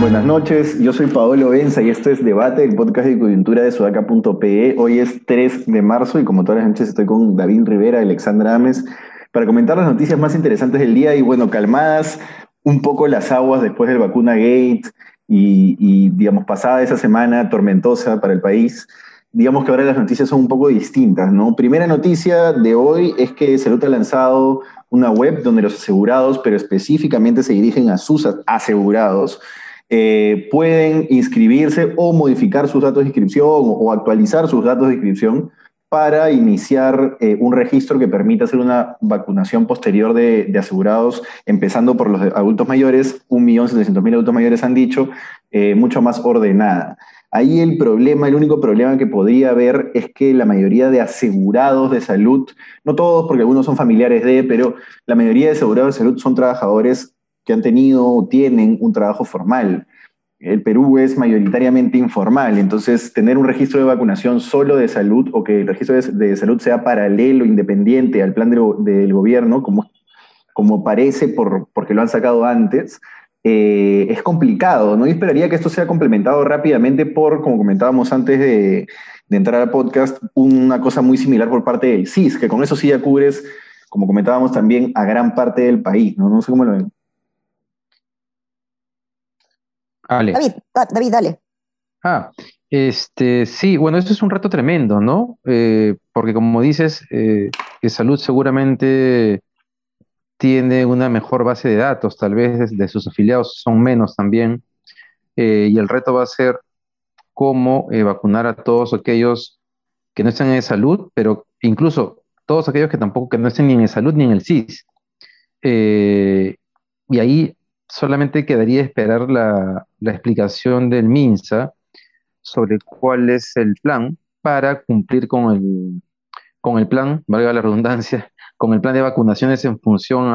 Buenas noches, yo soy Paolo Benza y esto es Debate, el podcast de coyuntura de sudaca.pe. Hoy es 3 de marzo y como todas las noches estoy con David Rivera, Alexandra Ames, para comentar las noticias más interesantes del día y bueno, calmadas un poco las aguas después del vacuna gate y, digamos, pasada esa semana tormentosa para el país. Digamos que ahora las noticias son un poco distintas, ¿no? Primera noticia de hoy es que Salud ha lanzado una web donde los asegurados, pero específicamente se dirigen a sus asegurados, eh, pueden inscribirse o modificar sus datos de inscripción o actualizar sus datos de inscripción para iniciar eh, un registro que permita hacer una vacunación posterior de, asegurados, empezando por los adultos mayores, 1.700.000 adultos mayores han dicho, eh, mucho más ordenada. Ahí el problema, el único problema que podría haber es que la mayoría de asegurados de salud, no todos porque algunos son familiares de, pero la mayoría de asegurados de salud son trabajadores que han tenido o tienen un trabajo formal. El Perú es mayoritariamente informal, entonces tener un registro de vacunación solo de salud o que el registro de, salud sea paralelo, independiente al plan del gobierno, como, como parece por, porque lo han sacado antes, eh, es complicado, ¿no? Y esperaría que esto sea complementado rápidamente por, como comentábamos antes de, de, entrar al podcast, una cosa muy similar por parte del CIS, que con eso sí ya cubres, como comentábamos también, a gran parte del país, ¿no? No sé cómo lo ven. David, David, dale. Ah, este, sí, bueno, eso es un reto tremendo, ¿no? Eh, porque como dices, eh, que salud seguramente tiene una mejor base de datos, tal vez de sus afiliados son menos también, eh, y el reto va a ser cómo vacunar a todos aquellos que no están en salud, pero incluso todos aquellos que tampoco que no estén ni en salud ni en el CIS. y ahí solamente quedaría esperar la, explicación del MINSA sobre cuál es el plan para cumplir con el, con el plan, valga la redundancia, con el plan de vacunaciones en función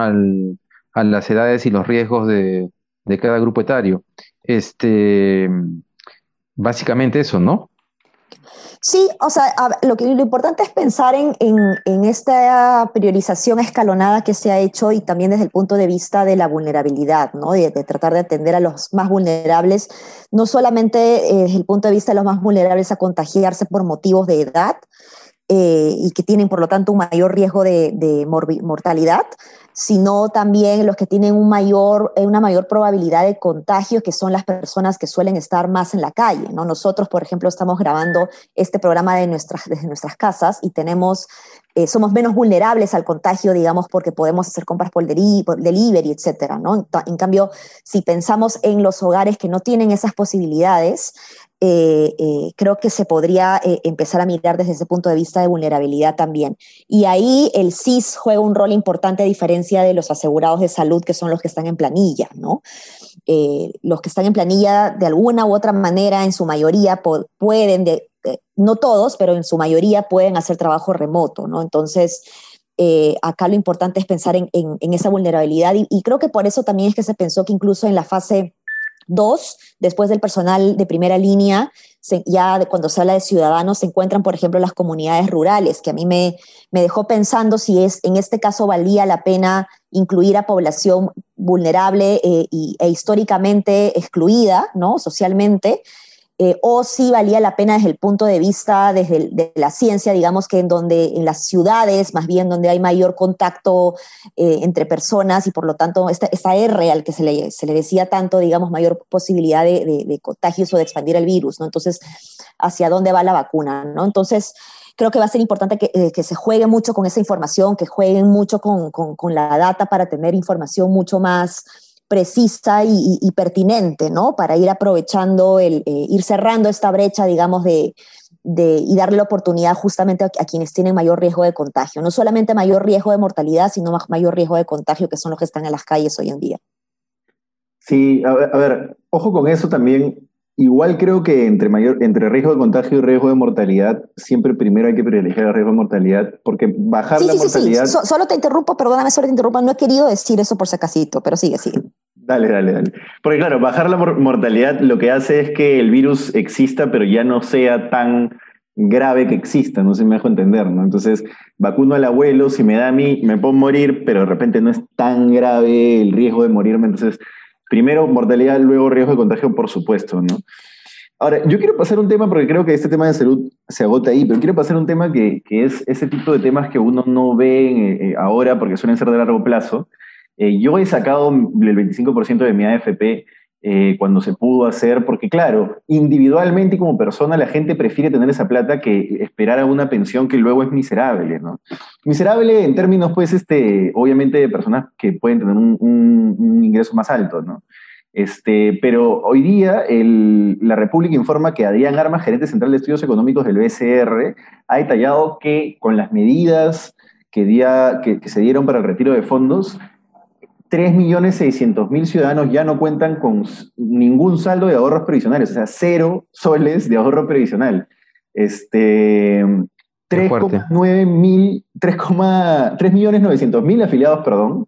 a las edades y los riesgos de, de cada grupo etario. Este, básicamente eso, ¿no? Sí, o sea, lo, que, lo importante es pensar en, en, esta priorización escalonada que se ha hecho y también desde el punto de vista de la vulnerabilidad, ¿no? De, tratar de atender a los más vulnerables, no solamente eh, desde el punto de vista de los más vulnerables a contagiarse por motivos de edad, eh, y que tienen por lo tanto un mayor riesgo de, de mortalidad, sino también los que tienen un mayor, eh, una mayor probabilidad de contagio, que son las personas que suelen estar más en la calle. ¿no? Nosotros, por ejemplo, estamos grabando este programa de nuestras, desde nuestras casas y tenemos, eh, somos menos vulnerables al contagio, digamos, porque podemos hacer compras por, delivery, etcétera. ¿no? En cambio, si pensamos en los hogares que no tienen esas posibilidades, eh, eh, creo que se podría eh, empezar a mirar desde ese punto de vista de vulnerabilidad también. Y ahí el CIS juega un rol importante a diferencia de los asegurados de salud, que son los que están en planilla, ¿no? los que están en planilla, de alguna u otra manera, en su mayoría pueden, no todos, pero en su mayoría pueden hacer trabajo remoto, ¿no? Entonces, acá lo importante es pensar en, esa vulnerabilidad y, y creo que por eso también es que se pensó que incluso en la fase Dos, después del personal de primera línea, ya cuando se habla de ciudadanos, se encuentran, por ejemplo, las comunidades rurales, que a mí me, me dejó pensando si es, en este caso valía la pena incluir a población vulnerable eh, e históricamente excluida, ¿no? Socialmente, eh, o si valía la pena desde el punto de vista desde de la ciencia, digamos que en donde en las ciudades, más bien donde hay mayor contacto eh, entre personas y por lo tanto esta, R al que se le, se le decía tanto, digamos, mayor posibilidad de, de, contagios o de expandir el virus, ¿no? Entonces, ¿hacia dónde va la vacuna, ¿no? Entonces, creo que va a ser importante que, eh, que, se juegue mucho con esa información, que jueguen mucho con, con la data para tener información mucho más precisa y, pertinente, ¿no? Para ir aprovechando, el, eh, ir cerrando esta brecha, digamos, de, y darle la oportunidad justamente a, quienes tienen mayor riesgo de contagio. No solamente mayor riesgo de mortalidad, sino mayor riesgo de contagio, que son los que están en las calles hoy en día. Sí, a ver, ojo con eso también. Igual creo que entre, mayor, entre riesgo de contagio y riesgo de mortalidad, siempre primero hay que privilegiar el riesgo de mortalidad, porque bajar la mortalidad... Sí, sí. solo te interrumpo, perdóname, solo te interrumpo, no he querido decir eso por si acasito, pero sigue, sigue. Dale, dale, dale. Porque claro, bajar la mortalidad lo que hace es que el virus exista, pero ya no sea tan grave que exista, no si me dejo entender, ¿no? Entonces, vacuno al abuelo, si me da a mí, me puedo morir, pero de repente no es tan grave el riesgo de morirme. Entonces, primero mortalidad, luego riesgo de contagio, por supuesto, ¿no? Ahora, yo quiero pasar un tema, porque creo que este tema de salud se agota ahí, pero quiero pasar un tema que, que es ese tipo de temas que uno no ve eh, ahora porque suelen ser de largo plazo. Eh, yo he sacado el 25% de mi AFP eh, cuando se pudo hacer, porque claro, individualmente y como persona la gente prefiere tener esa plata que esperar a una pensión que luego es miserable, ¿no? Miserable en términos, pues, este, obviamente de personas que pueden tener un, ingreso más alto, ¿no? Este, pero hoy día la República informa que Adrián Armas, gerente central de estudios económicos del BCR, ha detallado que con las medidas que, que, se dieron para el retiro de fondos, 3.600.000 ciudadanos ya no cuentan con ningún saldo de ahorros previsionales, o sea, cero soles de ahorro previsional. Este, 3,9 mil, 3.900.000 afiliados, perdón,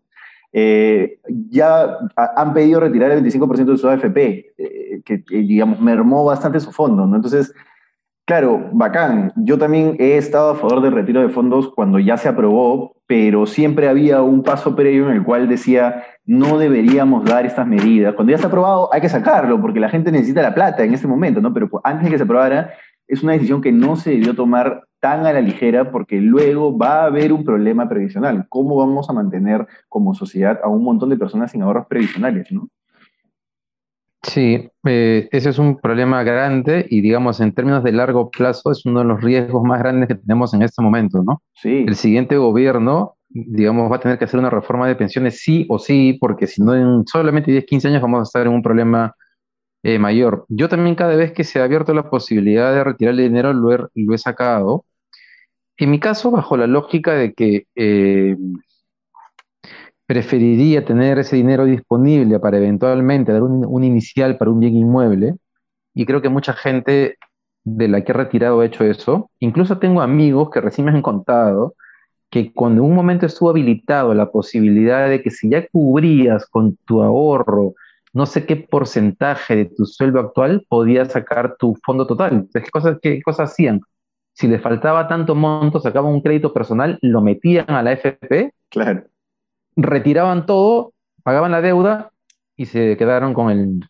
eh, ya han pedido retirar el 25% de su AFP, eh, que, digamos mermó bastante su fondo, ¿no? Entonces, claro, bacán. Yo también he estado a favor del retiro de fondos cuando ya se aprobó, pero siempre había un paso previo en el cual decía no deberíamos dar estas medidas. Cuando ya está aprobado hay que sacarlo porque la gente necesita la plata en este momento, ¿no? Pero antes de que se aprobara es una decisión que no se debió tomar tan a la ligera porque luego va a haber un problema previsional. ¿Cómo vamos a mantener como sociedad a un montón de personas sin ahorros previsionales, no? Sí, eh, ese es un problema grande y digamos en términos de largo plazo es uno de los riesgos más grandes que tenemos en este momento, ¿no? Sí. El siguiente gobierno, digamos, va a tener que hacer una reforma de pensiones sí o sí, porque si no en solamente 10, 15 años vamos a estar en un problema eh, mayor. Yo también cada vez que se ha abierto la posibilidad de retirar el dinero lo he, lo he sacado. En mi caso, bajo la lógica de que eh, preferiría tener ese dinero disponible para eventualmente dar un, inicial para un bien inmueble, y creo que mucha gente de la que he retirado ha hecho eso. Incluso tengo amigos que recién me han contado que cuando en un momento estuvo habilitado la posibilidad de que si ya cubrías con tu ahorro no sé qué porcentaje de tu sueldo actual podías sacar tu fondo total. ¿qué, cosas, ¿Qué cosas hacían? Si les faltaba tanto monto, sacaban un crédito personal, lo metían a la FP, claro. Retiraban todo, pagaban la deuda y se quedaron con el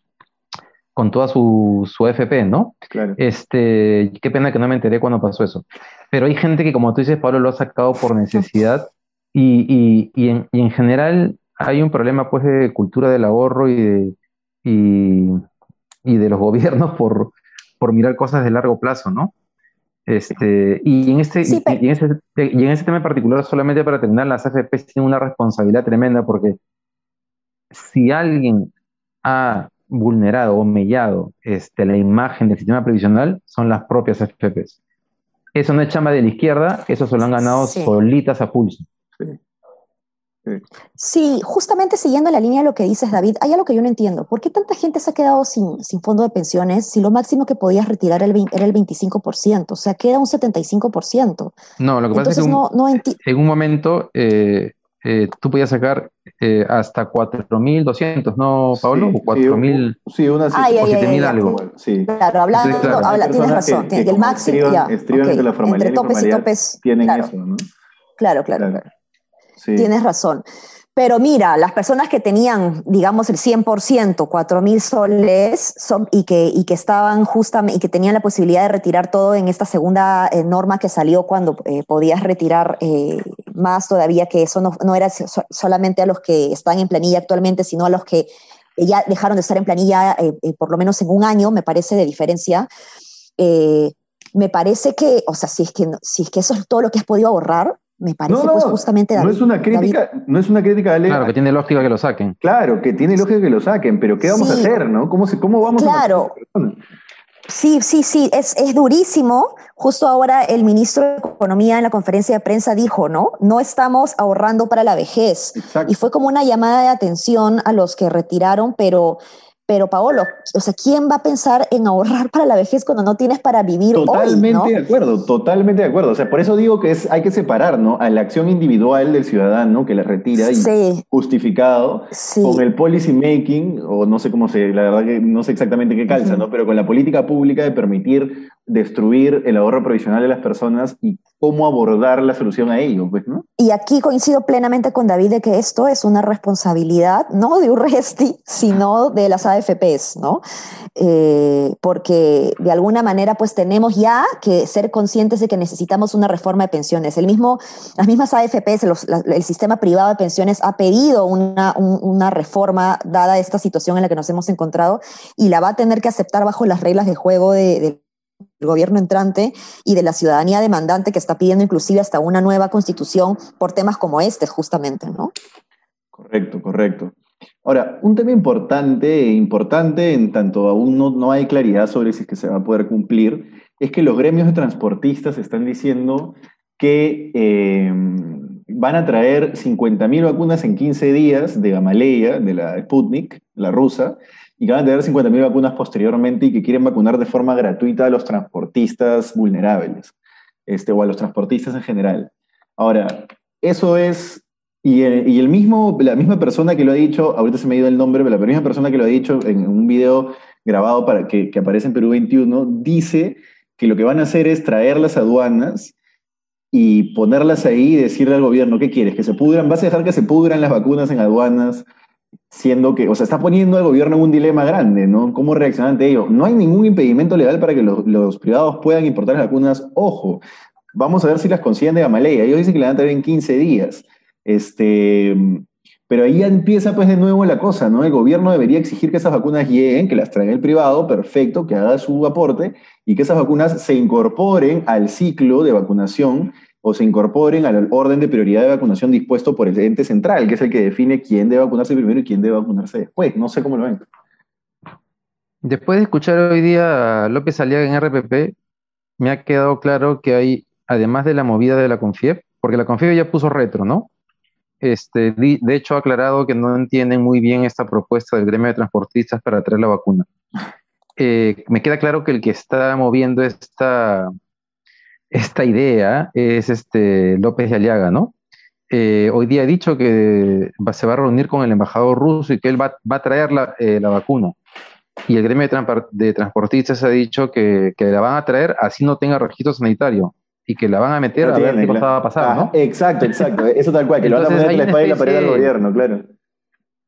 con toda su, su FP, ¿no? Claro. Este, qué pena que no me enteré cuando pasó eso. Pero hay gente que, como tú dices, Pablo, lo ha sacado por necesidad y, y, y, en, y en general hay un problema pues de cultura del ahorro y de, y, de los gobiernos por, por mirar cosas de largo plazo, ¿no? Este, y, en este, y, en ese, y en ese tema en particular, solamente para terminar, las AFP tienen una responsabilidad tremenda porque si alguien ha vulnerado o mellado este, la imagen del sistema previsional, son las propias AFPs. Eso no es chamba de la izquierda, eso se lo han ganado solitas a pulso. Sí. Sí, justamente siguiendo la línea de lo que dices, David, hay algo que yo no entiendo. ¿Por qué tanta gente se ha quedado sin, fondo de pensiones si lo máximo que podías retirar era el 25%? O sea, queda un 75%. No, lo que pasa es que en un momento eh, eh, tú podías sacar eh, hasta 4.200, ¿no, Pablo? o 4.000. Sí, una o 7.000 algo. Sí. Claro, hablando, tienes razón. Que, el máximo. ya, entre topes y topes. Tienen eso, ¿no? claro, claro. claro. Tienes razón. Pero mira, las personas que tenían, digamos, el 100%, 4 mil soles, son, y, que, y que estaban justamente, y que tenían la posibilidad de retirar todo en esta segunda eh, norma que salió cuando eh, podías retirar eh, más todavía, que eso no, no era solamente a los que están en planilla actualmente, sino a los que ya dejaron de estar en planilla por lo menos en un año, me parece, de diferencia. me parece que, o sea, si es que, si es que eso es todo lo que has podido ahorrar, me parece pues justamente no es una crítica no es una crítica claro que tiene lógica que lo saquen. Claro que tiene lógica que lo saquen pero qué vamos a hacer no cómo cómo vamos claro. sí sí sí es, es durísimo. Justo ahora el ministro de economía en la conferencia de prensa dijo no no estamos ahorrando para la vejez. Y fue como una llamada de atención a los que retiraron pero pero Paolo, o sea, ¿quién va a pensar en ahorrar para la vejez cuando no tienes para vivir totalmente hoy, de acuerdo, totalmente de acuerdo. O sea, por eso digo que es, hay que separar, ¿no? A la acción individual del ciudadano que la retira y justificado con el policy making, o no sé cómo se, la verdad que no sé exactamente qué calza, ¿no? Pero con la política pública de permitir destruir el ahorro provisional de las personas y cómo abordar la solución a ello, pues, ¿no? Y aquí coincido plenamente con David de que esto es una responsabilidad no de un resti, sino de las AFPs, ¿no? Eh, porque de alguna manera pues tenemos ya que ser conscientes de que necesitamos una reforma de pensiones. El mismo, las mismas AFPs, el sistema privado de pensiones ha pedido una, reforma dada esta situación en la que nos hemos encontrado y la va a tener que aceptar bajo las reglas de juego de, de el gobierno entrante y de la ciudadanía demandante que está pidiendo inclusive hasta una nueva constitución por temas como este, justamente, ¿no? Correcto, correcto. Ahora, un tema importante, importante en tanto aún no, hay claridad sobre si es que se va a poder cumplir, es que los gremios de transportistas están diciendo que eh, van a traer 50.000 vacunas en 15 días de Gamaleya, de la Sputnik, la rusa, y que van a tener 50.000 vacunas posteriormente y que quieren vacunar de forma gratuita a los transportistas vulnerables, este, o a los transportistas en general. Ahora, eso es, y, el, mismo, la misma persona que lo ha dicho, ahorita se me ha ido el nombre, pero la misma persona que lo ha dicho en un video grabado para que, que aparece en Perú 21, dice que lo que van a hacer es traer las aduanas y ponerlas ahí y decirle al gobierno, ¿qué quieres? ¿Que se pudran? ¿Vas a dejar que se pudran las vacunas en aduanas? siendo que, o sea, está poniendo al gobierno en un dilema grande, ¿no? ¿Cómo reaccionar ante ello? No hay ningún impedimento legal para que los, privados puedan importar las vacunas. Ojo, vamos a ver si las consiguen de Gamaleya. Ellos dicen que la van a tener en 15 días. Este, pero ahí empieza pues de nuevo la cosa, ¿no? El gobierno debería exigir que esas vacunas lleguen, que las traiga el privado, perfecto, que haga su aporte y que esas vacunas se incorporen al ciclo de vacunación o se incorporen al orden de prioridad de vacunación dispuesto por el ente central, que es el que define quién debe vacunarse primero y quién debe vacunarse después. No sé cómo lo ven. Después de escuchar hoy día a López Aliaga en RPP, me ha quedado claro que hay, además de la movida de la CONFIEP, porque la CONFIEP ya puso retro, ¿no? Este, de hecho, ha aclarado que no entienden muy bien esta propuesta del gremio de transportistas para traer la vacuna. Eh, me queda claro que el que está moviendo esta, esta idea es este López de Aliaga, ¿no? Eh, hoy día ha dicho que se va a reunir con el embajador ruso y que él va, a traer eh, la, vacuna. Y el gremio de, transportistas ha dicho que, la van a traer así no tenga registro sanitario y que la van a meter a ver qué va a pasar, ¿no? Exacto, exacto. Eso tal cual, que lo van a poner la espalda y la pared del gobierno, claro.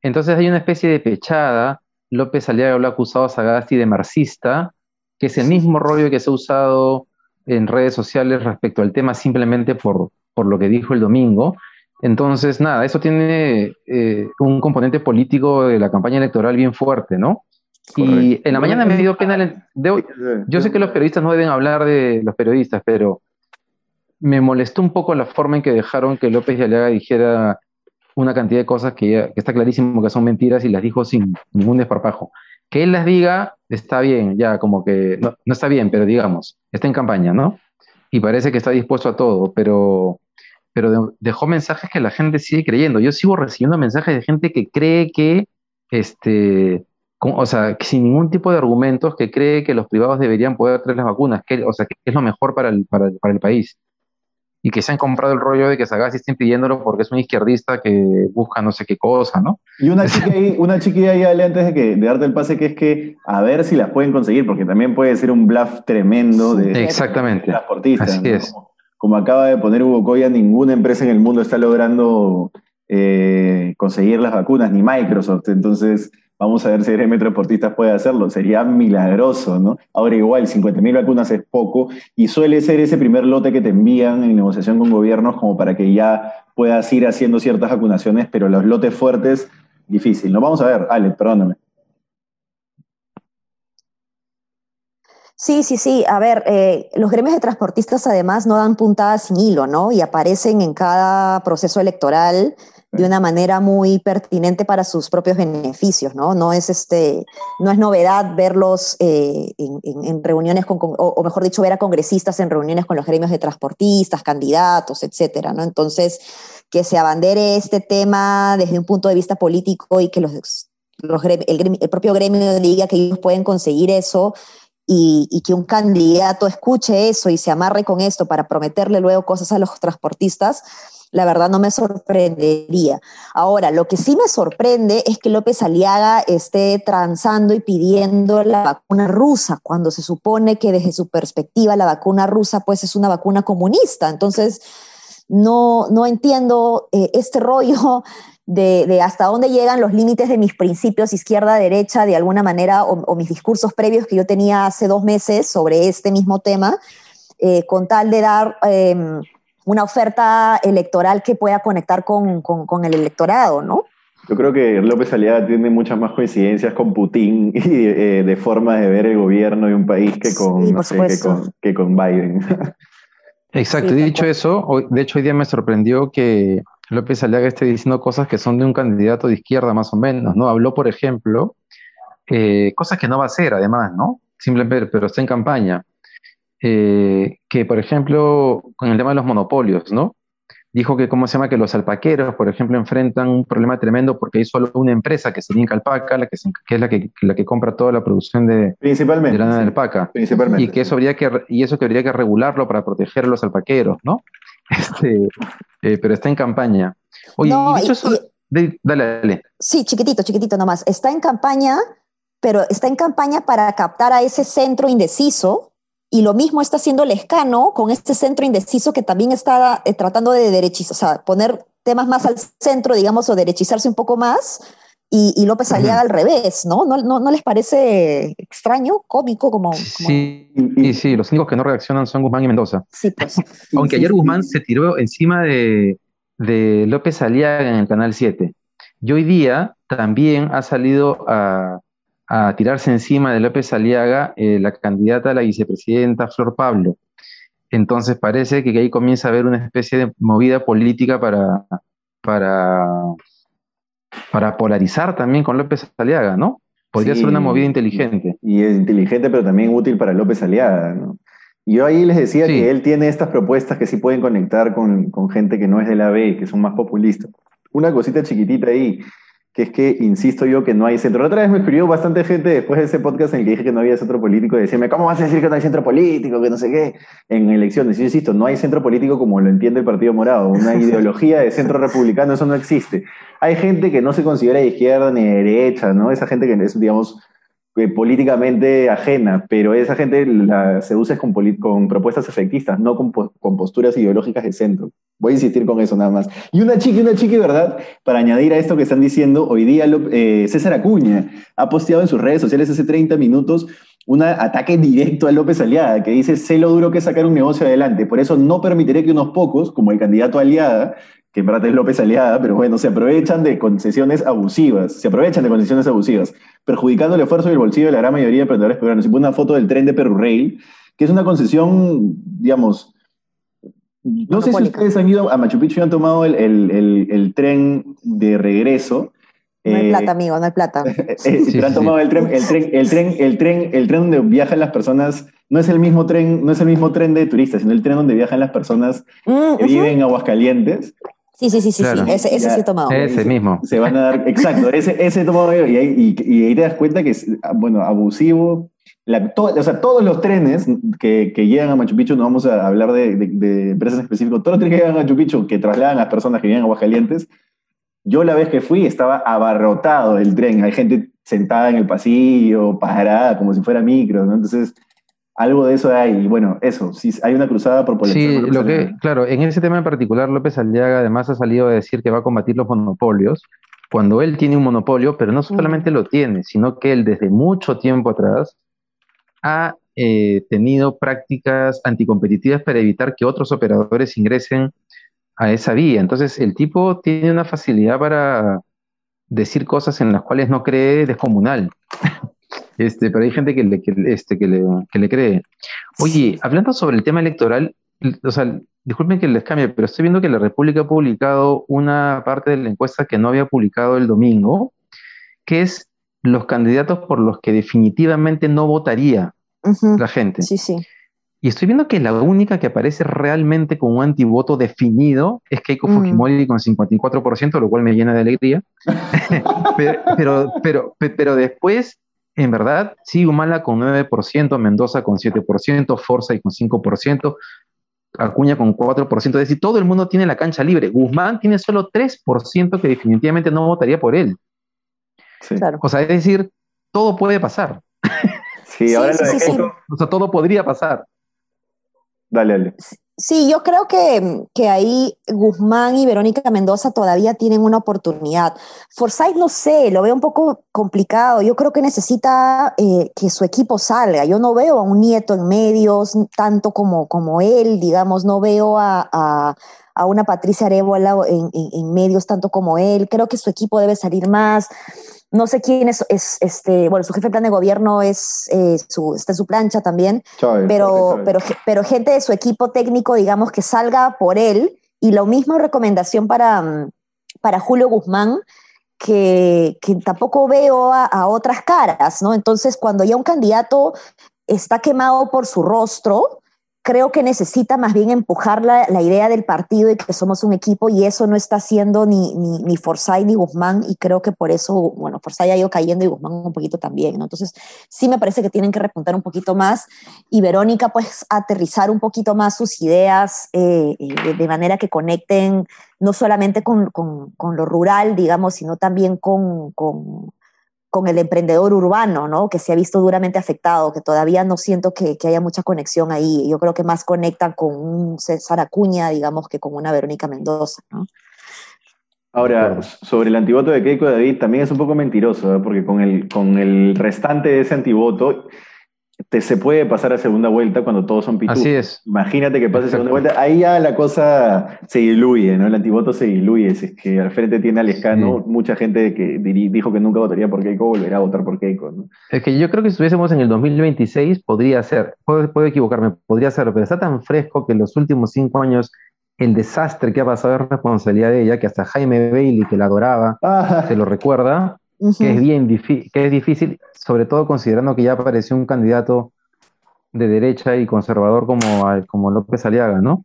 Entonces hay una especie de pechada. López Aliaga lo ha acusado a Sagasti de marxista, que es el mismo rollo que se ha usado en redes sociales respecto al tema simplemente por, por lo que dijo el domingo. Entonces, nada, eso tiene eh, un componente político de la campaña electoral bien fuerte, ¿no? Y en la mañana me dio pena de hoy. Yo sé que los periodistas no deben hablar de los periodistas, pero me molestó un poco la forma en que dejaron que López Yalaga dijera una cantidad de cosas que, está clarísimo que son mentiras y las dijo sin ningún desparpajo. Que él las diga está bien, ya como que no, está bien, pero digamos, está en campaña, ¿no? Y parece que está dispuesto a todo, pero, pero dejó mensajes que la gente sigue creyendo. Yo sigo recibiendo mensajes de gente que cree que, este, o sea, sin ningún tipo de argumentos, que cree que los privados deberían poder traer las vacunas, que, o sea, que es lo mejor para el, para el país y que se han comprado el rollo de que Sagasti estén pidiéndolo porque es un izquierdista que busca no sé qué cosa, ¿no? Y una chica ahí, una chiquilla ahí, antes de, que, de darte el pase, que es que a ver si las pueden conseguir, porque también puede ser un bluff tremendo de, Exactamente. transportistas. Así es. Como, acaba de poner Hugo Coya, ninguna empresa en el mundo está logrando eh, conseguir las vacunas, ni Microsoft. Entonces, Vamos a ver si el gremio transportistas puede hacerlo. Sería milagroso, ¿no? Ahora igual, 50.000 vacunas es poco y suele ser ese primer lote que te envían en negociación con gobiernos como para que ya puedas ir haciendo ciertas vacunaciones, pero los lotes fuertes, difícil. No vamos a ver, Ale, perdóname. Sí, sí, sí. A ver, eh, los gremios de transportistas además no dan puntadas sin hilo, ¿no? Y aparecen en cada proceso electoral de una manera muy pertinente para sus propios beneficios, ¿no? No es, este, no es novedad verlos eh, en, reuniones con, o, mejor dicho, ver a congresistas en reuniones con los gremios de transportistas, candidatos, etcétera, ¿no? Entonces, que se abandere este tema desde un punto de vista político y que los el, propio gremio diga que ellos pueden conseguir eso y, y, que un candidato escuche eso y se amarre con esto para prometerle luego cosas a los transportistas, la verdad no me sorprendería. Ahora, lo que sí me sorprende es que López Aliaga esté transando y pidiendo la vacuna rusa, cuando se supone que desde su perspectiva la vacuna rusa pues es una vacuna comunista. Entonces, no, no entiendo eh, este rollo de, hasta dónde llegan los límites de mis principios izquierda-derecha de alguna manera o, mis discursos previos que yo tenía hace dos meses sobre este mismo tema, eh, con tal de dar... Em, una oferta electoral que pueda conectar con, con, el electorado, ¿no? Yo creo que López Aliaga tiene muchas más coincidencias con Putin y eh, de forma de ver el gobierno de un país que con, que con, Biden. Exacto, y dicho eso, hoy, de hecho hoy día me sorprendió que López Aliaga esté diciendo cosas que son de un candidato de izquierda más o menos, ¿no? Habló, por ejemplo, eh, cosas que no va a hacer además, ¿no? Simplemente, pero está en campaña eh, que, por ejemplo, con el tema de los monopolios, ¿no? Dijo que, ¿cómo se llama? Que los alpaqueros, por ejemplo, enfrentan un problema tremendo porque hay solo una empresa que se llama Alpaca, la que, es la que, la que compra toda la producción de, principalmente, de lana de alpaca. Principalmente. Y que eso habría que, y eso que habría que regularlo para proteger a los alpaqueros, ¿no? Este, eh, pero está en campaña. Oye, y dicho eso, dale, dale. Sí, chiquitito, chiquitito nomás. Está en campaña, pero está en campaña para captar a ese centro indeciso y lo mismo está haciendo Lescano con este centro indeciso que también está eh, tratando de derechizar, o sea, poner temas más al centro, digamos, o derechizarse un poco más. Y, López Aliaga al revés, ¿no? ¿no? ¿no? les parece extraño, cómico? Como, Sí, sí, los únicos que no reaccionan son Guzmán y Mendoza. Sí, pues. Aunque ayer Guzmán se tiró encima de, de López Aliaga en el Canal 7. Y hoy día también ha salido a, a tirarse encima de López Aliaga eh, la candidata a la vicepresidenta Flor Pablo. Entonces parece que ahí comienza a haber una especie de movida política para, para, para polarizar también con López Aliaga, ¿no? Podría ser una movida inteligente. Y es inteligente, pero también útil para López Aliaga, ¿no? Yo ahí les decía que él tiene estas propuestas que sí pueden conectar con, con gente que no es de la B, que son más populistas. Una cosita chiquitita ahí que es que, insisto yo, que no hay centro. La otra vez me escribió bastante gente después de ese podcast en el que dije que no había centro político y decíame, ¿cómo vas a decir que no hay centro político? Que no sé qué. En elecciones. Yo insisto, no hay centro político como lo entiende el Partido Morado. Una ideología de centro republicano, eso no existe. Hay gente que no se considera de izquierda ni de derecha, ¿no? Esa gente que es, digamos, eh, políticamente ajena, pero esa gente la, se usa con, con propuestas efectistas, no con, con, posturas ideológicas de centro. Voy a insistir con eso nada más. Y una chica, una chica, ¿verdad? Para añadir a esto que están diciendo, hoy día eh, César Acuña ha posteado en sus redes sociales hace 30 minutos un ataque directo a López Aliada, que dice, sé lo duro que es sacar un negocio adelante, por eso no permitiré que unos pocos, como el candidato Aliada, que en verdad es López Aliada, pero bueno, se aprovechan de concesiones abusivas, se aprovechan de concesiones abusivas, perjudicando el esfuerzo y el bolsillo de la gran mayoría de emprendedores peruanos. Y pone una foto del tren de Perurrail, que es una concesión, digamos, no sé si ustedes han ido a Machu Picchu y han tomado el, el, el, tren de regreso. No hay plata, amigo, no hay plata. Eh, pero han tomado el tren, el tren, el tren, el tren, el tren donde viajan las personas, no es el mismo tren, no es el mismo tren de turistas, sino el tren donde viajan las personas mm, que viven en Aguascalientes. Sí, sí, sí, sí, ese, ese sí he tomado. Ese mismo. Se van a dar, exacto, ese, ese he tomado yo, y ahí, y, ahí te das cuenta que es, bueno, abusivo. o sea, todos los trenes que, que, llegan a Machu Picchu, no vamos a hablar de, de, empresas específicas, todos los trenes que llegan a Machu Picchu, que trasladan a las personas que viven a Aguascalientes, yo la vez que fui estaba abarrotado el tren, hay gente sentada en el pasillo, parada, como si fuera micro, ¿no? Entonces, algo de eso hay, y bueno, eso, si hay una cruzada por Sí, lo que, claro, en ese tema en particular, López Aliaga además ha salido a decir que va a combatir los monopolios, cuando él tiene un monopolio, pero no solamente lo tiene, sino que él desde mucho tiempo atrás ha eh, tenido prácticas anticompetitivas para evitar que otros operadores ingresen a esa vía. Entonces, el tipo tiene una facilidad para decir cosas en las cuales no cree descomunal. Este, pero hay gente que le, este, que, le, cree. Oye, hablando sobre el tema electoral, o sea, disculpen que les cambie, pero estoy viendo que la República ha publicado una parte de la encuesta que no había publicado el domingo, que es los candidatos por los que definitivamente no votaría la gente. Sí, sí. Y estoy viendo que la única que aparece realmente con un antivoto definido es Keiko mm. Fujimori con 54%, lo cual me llena de alegría. pero, pero, pero, después, en verdad, sí, Humala con 9%, Mendoza con 7%, Forza y con 5%, Acuña con 4%, es decir, todo el mundo tiene la cancha libre. Guzmán tiene solo 3% que definitivamente no votaría por él. O sea, es decir, todo puede pasar. Sí, ahora O sea, todo podría pasar. Dale, dale. Sí, yo creo que, que, ahí Guzmán y Verónica Mendoza todavía tienen una oportunidad. Forsyth, no sé, lo veo un poco complicado. Yo creo que necesita eh, que su equipo salga. Yo no veo a un nieto en medios tanto como, como él, digamos, no veo a, a, a una Patricia Arebola en, en, en medios tanto como él. Creo que su equipo debe salir más no sé quién es, este, bueno, su jefe de plan de gobierno es, eh, su, está en su plancha también, pero, pero, pero gente de su equipo técnico, digamos, que salga por él, y lo mismo recomendación para, mm, para Julio Guzmán, que, que tampoco veo a, a, otras caras, ¿no? Entonces, cuando ya un candidato está quemado por su rostro, creo que necesita más bien empujar la, la, idea del partido y que somos un equipo y eso no está haciendo ni, ni, ni Forsyth ni Guzmán y creo que por eso, bueno, Forsyth ha ido cayendo y Guzmán un poquito también, ¿no? Entonces sí me parece que tienen que repuntar un poquito más y Verónica pues aterrizar un poquito más sus ideas eh, eh de, manera que conecten no solamente con, con, con, lo rural, digamos, sino también con, con con el emprendedor urbano, ¿no? Que se ha visto duramente afectado, que todavía no siento que, que, haya mucha conexión ahí. Yo creo que más conectan con un César Acuña, digamos, que con una Verónica Mendoza, ¿no? Ahora, sobre el antivoto de Keiko David, también es un poco mentiroso, ¿eh? porque con el, con el restante de ese antivoto, te, se puede pasar a segunda vuelta cuando todos son pitufos. Así es. Imagínate que pase segunda vuelta. Ahí ya la cosa se diluye, ¿no? El antivoto se diluye. Si es que al frente tiene a Lescano, mucha gente que dijo que nunca votaría por Keiko volverá a votar por Keiko, ¿no? Es que yo creo que si estuviésemos en el 2026, podría ser, puedo, puedo equivocarme, podría ser, pero está tan fresco que en los últimos cinco años el desastre que ha pasado es responsabilidad de ella, que hasta Jaime Bailey, que la adoraba, ah. se lo recuerda que es bien que es difícil, sobre todo considerando que ya apareció un candidato de derecha y conservador como, como López Aliaga, ¿no?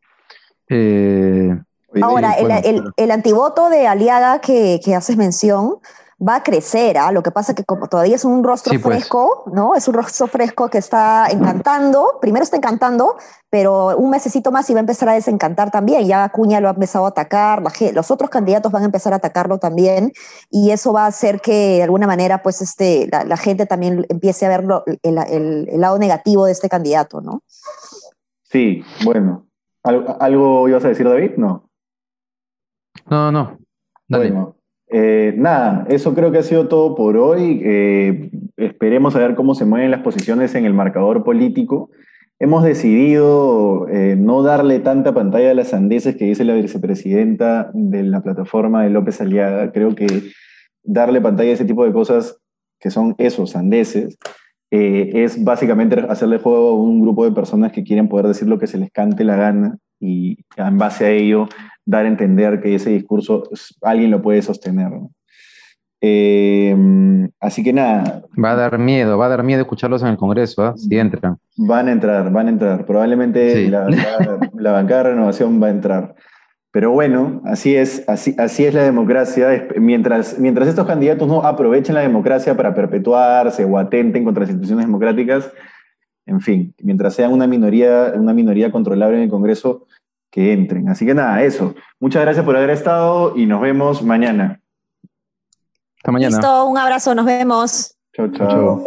Eh, Ahora, el, el, antivoto de Aliaga que, que haces mención, va a crecer, ¿ah? Lo que pasa es que como todavía es un rostro pues. fresco, ¿no? Es un rostro fresco que está encantando, primero está encantando, pero un mesecito más y va a empezar a desencantar también. Ya Acuña lo ha empezado a atacar, los otros candidatos van a empezar a atacarlo también, y eso va a hacer que de alguna manera, pues, este, la, gente también empiece a ver el, el, lado negativo de este candidato, ¿no? Sí, bueno. ¿Algo, ibas a decir, David? No. No, no. Bueno, eh, nada, eso creo que ha sido todo por hoy. Eh, esperemos a ver cómo se mueven las posiciones en el marcador político. Hemos decidido eh, no darle tanta pantalla a las sandeces que dice la vicepresidenta de la plataforma de López Aliaga. Creo que darle pantalla a ese tipo de cosas que son esos sandeces es básicamente hacerle juego a un grupo de personas que quieren poder decir lo que se les cante la gana y en base a ello dar a entender que ese discurso alguien lo puede sostener. Eh, así que nada. Va a dar miedo, va a dar miedo escucharlos en el Congreso, ¿eh? si entran. Van a entrar, van a entrar. Probablemente la, bancada de renovación va a entrar. Pero bueno, así es, así, así es la democracia. Mientras, mientras estos candidatos no aprovechen la democracia para perpetuarse o atenten contra las instituciones democráticas, en fin, mientras sean una minoría, una minoría controlable en el Congreso, que entren. Así que nada, eso. Muchas gracias por haber estado y nos vemos mañana. Hasta mañana. Listo, un abrazo, nos vemos. Chao, chao. chau.